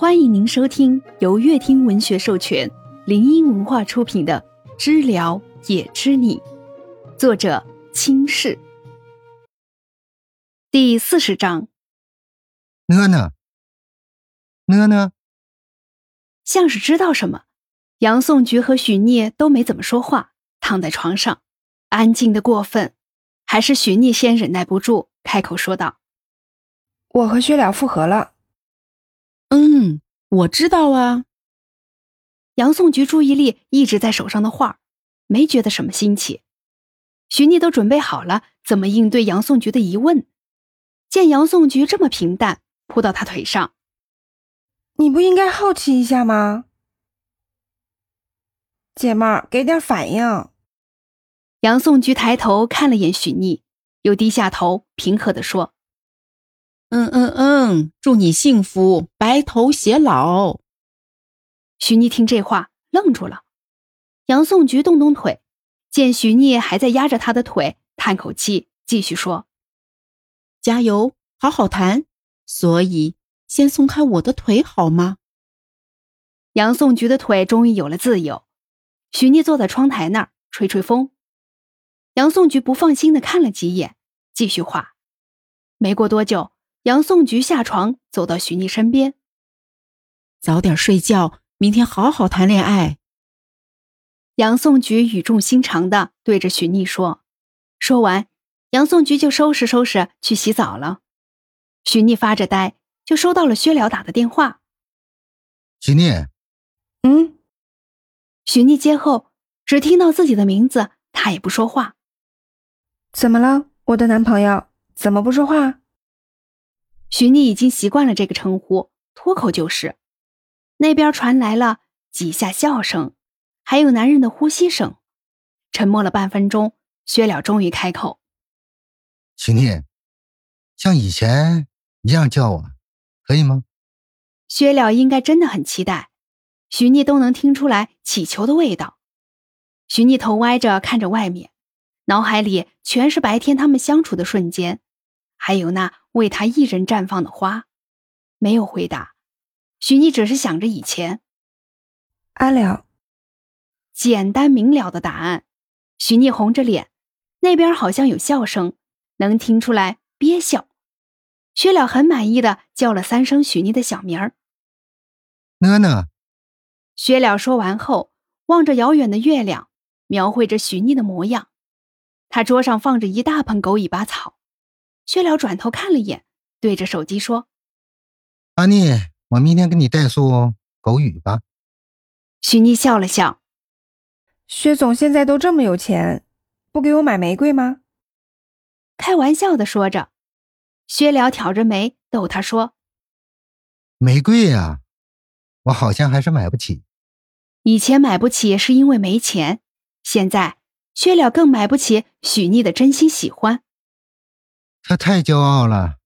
欢迎您收听由乐听文学授权、林音文化出品的《知了也知你》，作者清世。第四十章。呢呢，呢呢，像是知道什么，杨颂菊和许聂都没怎么说话，躺在床上，安静的过分。还是许聂先忍耐不住，开口说道：“我和薛了复合了。”嗯，我知道啊。杨颂菊注意力一直在手上的画，没觉得什么新奇。徐妮都准备好了怎么应对杨颂菊的疑问，见杨颂菊这么平淡，扑到他腿上。你不应该好奇一下吗？姐妹儿，给点反应。杨颂菊抬头看了眼许逆，又低下头，平和的说。嗯嗯嗯，祝你幸福，白头偕老。许逆听这话愣住了，杨颂菊动动腿，见许逆还在压着他的腿，叹口气，继续说：“加油，好好谈。所以先松开我的腿好吗？”杨颂菊的腿终于有了自由。许逆坐在窗台那儿吹吹风，杨颂菊不放心的看了几眼，继续画。没过多久。杨颂菊下床，走到许逆身边。早点睡觉，明天好好谈恋爱。杨颂菊语重心长的对着许逆说。说完，杨颂菊就收拾收拾去洗澡了。许逆发着呆，就收到了薛了打的电话。许逆，嗯。许逆接后，只听到自己的名字，他也不说话。怎么了，我的男朋友？怎么不说话？许逆已经习惯了这个称呼，脱口就是。那边传来了几下笑声，还有男人的呼吸声。沉默了半分钟，薛了终于开口：“许逆，像以前一样叫我，可以吗？”薛了应该真的很期待，许逆都能听出来乞求的味道。许逆头歪着看着外面，脑海里全是白天他们相处的瞬间，还有那。为他一人绽放的花，没有回答。许妮只是想着以前。阿了，简单明了的答案。许妮红着脸，那边好像有笑声，能听出来憋笑。薛了很满意的叫了三声许妮的小名儿。呢呢。薛了说完后，望着遥远的月亮，描绘着许妮的模样。他桌上放着一大盆狗尾巴草。薛了转头看了一眼，对着手机说：“阿妮，我明天给你带束狗语吧。”许妮笑了笑：“薛总现在都这么有钱，不给我买玫瑰吗？”开玩笑的说着，薛了挑着眉逗他说：“玫瑰呀，我好像还是买不起。以前买不起是因为没钱，现在薛了更买不起许妮的真心喜欢。”他太骄傲了，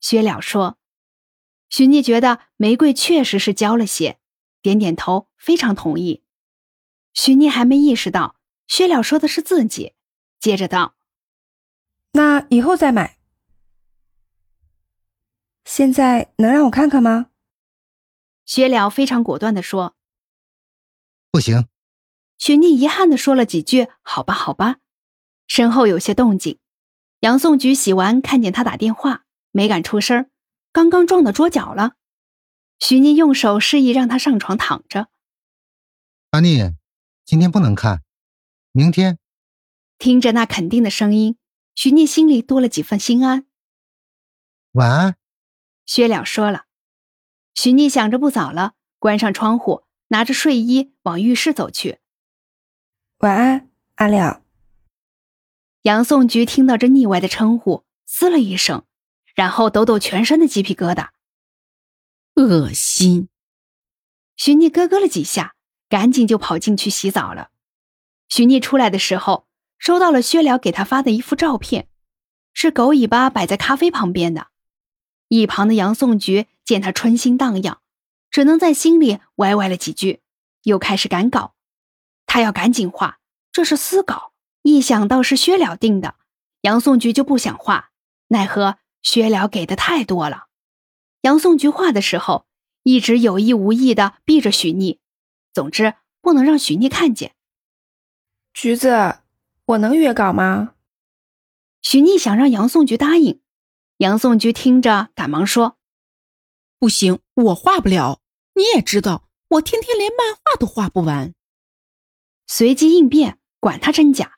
薛了说。许逆觉得玫瑰确实是娇了些，点点头，非常同意。许逆还没意识到薛了说的是自己，接着道：“那以后再买，现在能让我看看吗？”薛了非常果断的说：“不行。”许逆遗憾的说了几句：“好吧，好吧。”身后有些动静。杨颂菊洗完，看见他打电话，没敢出声，刚刚撞到桌角了。许妮用手示意让他上床躺着。阿妮，今天不能看，明天。听着那肯定的声音，许妮心里多了几分心安。晚安，薛了说了。许妮想着不早了，关上窗户，拿着睡衣往浴室走去。晚安，阿了。杨颂菊听到这腻歪的称呼，嘶了一声，然后抖抖全身的鸡皮疙瘩。恶心！许逆咯咯了几下，赶紧就跑进去洗澡了。许逆出来的时候，收到了薛了给他发的一幅照片，是狗尾巴摆在咖啡旁边的。一旁的杨颂菊见他春心荡漾，只能在心里歪歪了几句，又开始赶稿。他要赶紧画，这是私稿。一想到是薛了定的，杨颂菊就不想画，奈何薛了给的太多了。杨颂菊画的时候，一直有意无意的避着许逆，总之不能让许逆看见。橘子，我能约稿吗？许逆想让杨颂菊答应，杨颂菊听着赶忙说：“不行，我画不了。你也知道，我天天连漫画都画不完。”随机应变，管他真假。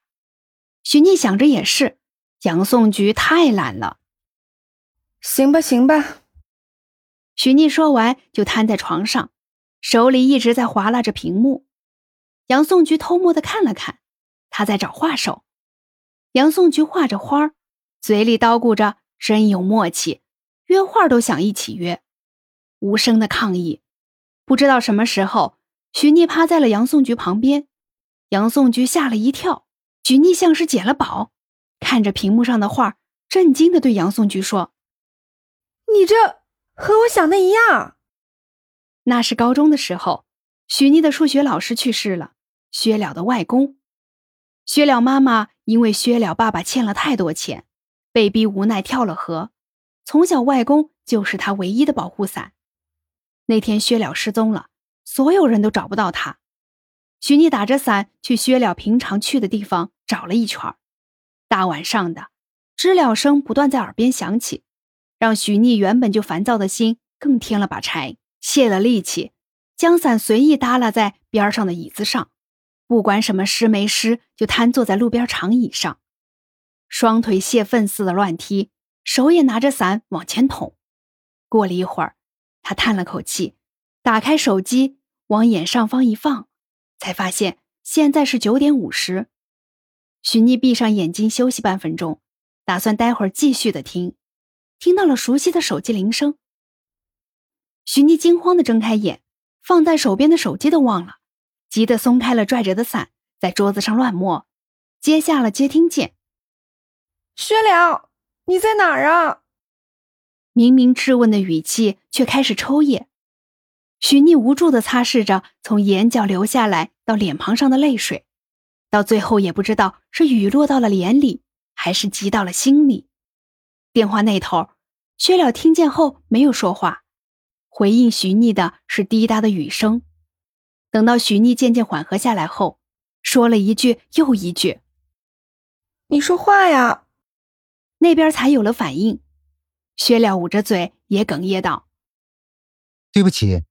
许逆想着也是，杨宋菊太懒了。行吧，行吧。许逆说完就瘫在床上，手里一直在划拉着屏幕。杨宋菊偷摸的看了看，他在找画手。杨宋菊画着花嘴里叨咕着真有默契，约画都想一起约，无声的抗议。不知道什么时候，许逆趴在了杨宋菊旁边。杨宋菊吓了一跳，许逆像是捡了宝，看着屏幕上的画，震惊的对杨颂菊说：“你这和我想的一样。”那是高中的时候，许妮的数学老师去世了，薛了的外公。薛了妈妈因为薛了爸爸欠了太多钱，被逼无奈跳了河。从小，外公就是他唯一的保护伞。那天薛了失踪了，所有人都找不到他。许妮打着伞去薛了平常去的地方找了一圈大晚上的，知了声不断在耳边响起，让许逆原本就烦躁的心更添了把柴，泄了力气，将伞随意耷拉在边上的椅子上，不管什么湿没湿，就瘫坐在路边长椅上，双腿泄愤似的乱踢，手也拿着伞往前捅。过了一会儿，他叹了口气，打开手机往眼上方一放。才发现现在是九点五十，许逆闭上眼睛休息半分钟，打算待会儿继续的听。听到了熟悉的手机铃声，许逆惊慌的睁开眼，放在手边的手机都忘了，急得松开了拽着的伞，在桌子上乱摸，接下了接听键。薛良，你在哪儿啊？明明质问的语气，却开始抽噎。许逆无助的擦拭着从眼角流下来到脸庞上的泪水，到最后也不知道是雨落到了脸里，还是急到了心里。电话那头，薛了听见后没有说话，回应徐逆的是滴答的雨声。等到徐逆渐渐缓和下来后，说了一句又一句：“你说话呀。”那边才有了反应。薛了捂着嘴也哽咽道：“对不起。”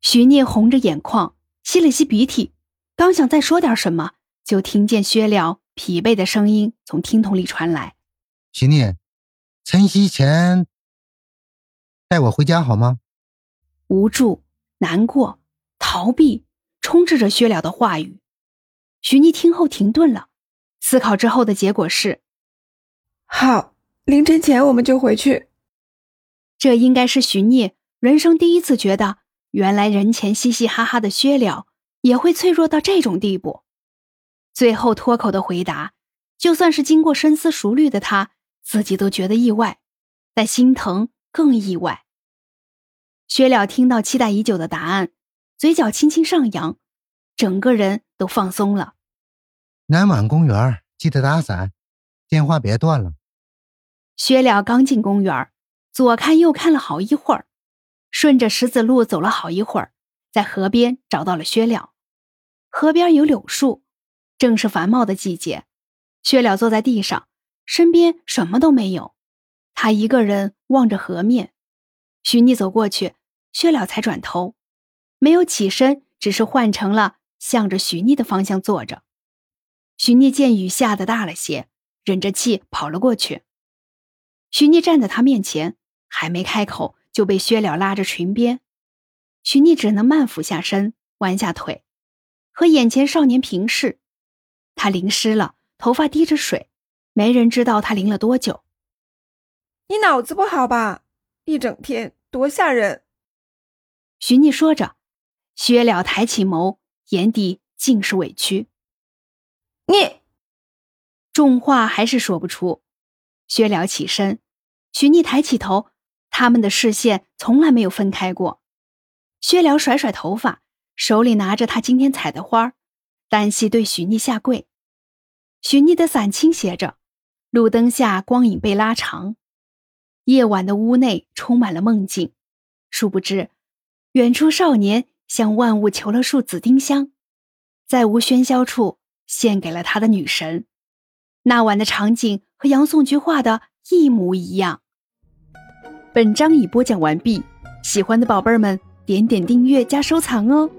徐聂红着眼眶，吸了吸鼻涕，刚想再说点什么，就听见薛了疲惫的声音从听筒里传来：“徐聂，晨曦前带我回家好吗？”无助、难过、逃避充斥着薛了的话语。徐妮听后停顿了，思考之后的结果是：“好，凌晨前我们就回去。”这应该是徐聂人生第一次觉得。原来人前嘻嘻哈哈的薛了也会脆弱到这种地步。最后脱口的回答，就算是经过深思熟虑的他自己都觉得意外，但心疼更意外。薛了听到期待已久的答案，嘴角轻轻上扬，整个人都放松了。南满公园记得打伞，电话别断了。薛了刚进公园，左看右看了好一会儿。顺着石子路走了好一会儿，在河边找到了薛了。河边有柳树，正是繁茂的季节。薛了坐在地上，身边什么都没有，他一个人望着河面。许逆走过去，薛了才转头，没有起身，只是换成了向着许逆的方向坐着。许逆见雨下的大了些，忍着气跑了过去。许逆站在他面前，还没开口。就被薛了拉着裙边，许逆只能慢俯下身，弯下腿，和眼前少年平视。他淋湿了，头发滴着水，没人知道他淋了多久。你脑子不好吧？一整天多吓人。徐逆说着，薛了抬起眸，眼底尽是委屈。你，重话还是说不出。薛了起身，徐逆抬起头。他们的视线从来没有分开过。薛了甩甩头发，手里拿着他今天采的花，单膝对许逆下跪。许逆的伞倾斜着，路灯下光影被拉长，夜晚的屋内充满了梦境。殊不知，远处少年向万物求了束紫丁香，在无喧嚣处献给了他的女神。那晚的场景和杨宋菊画的一模一样。本章已播讲完毕，喜欢的宝贝儿们点点订阅加收藏哦。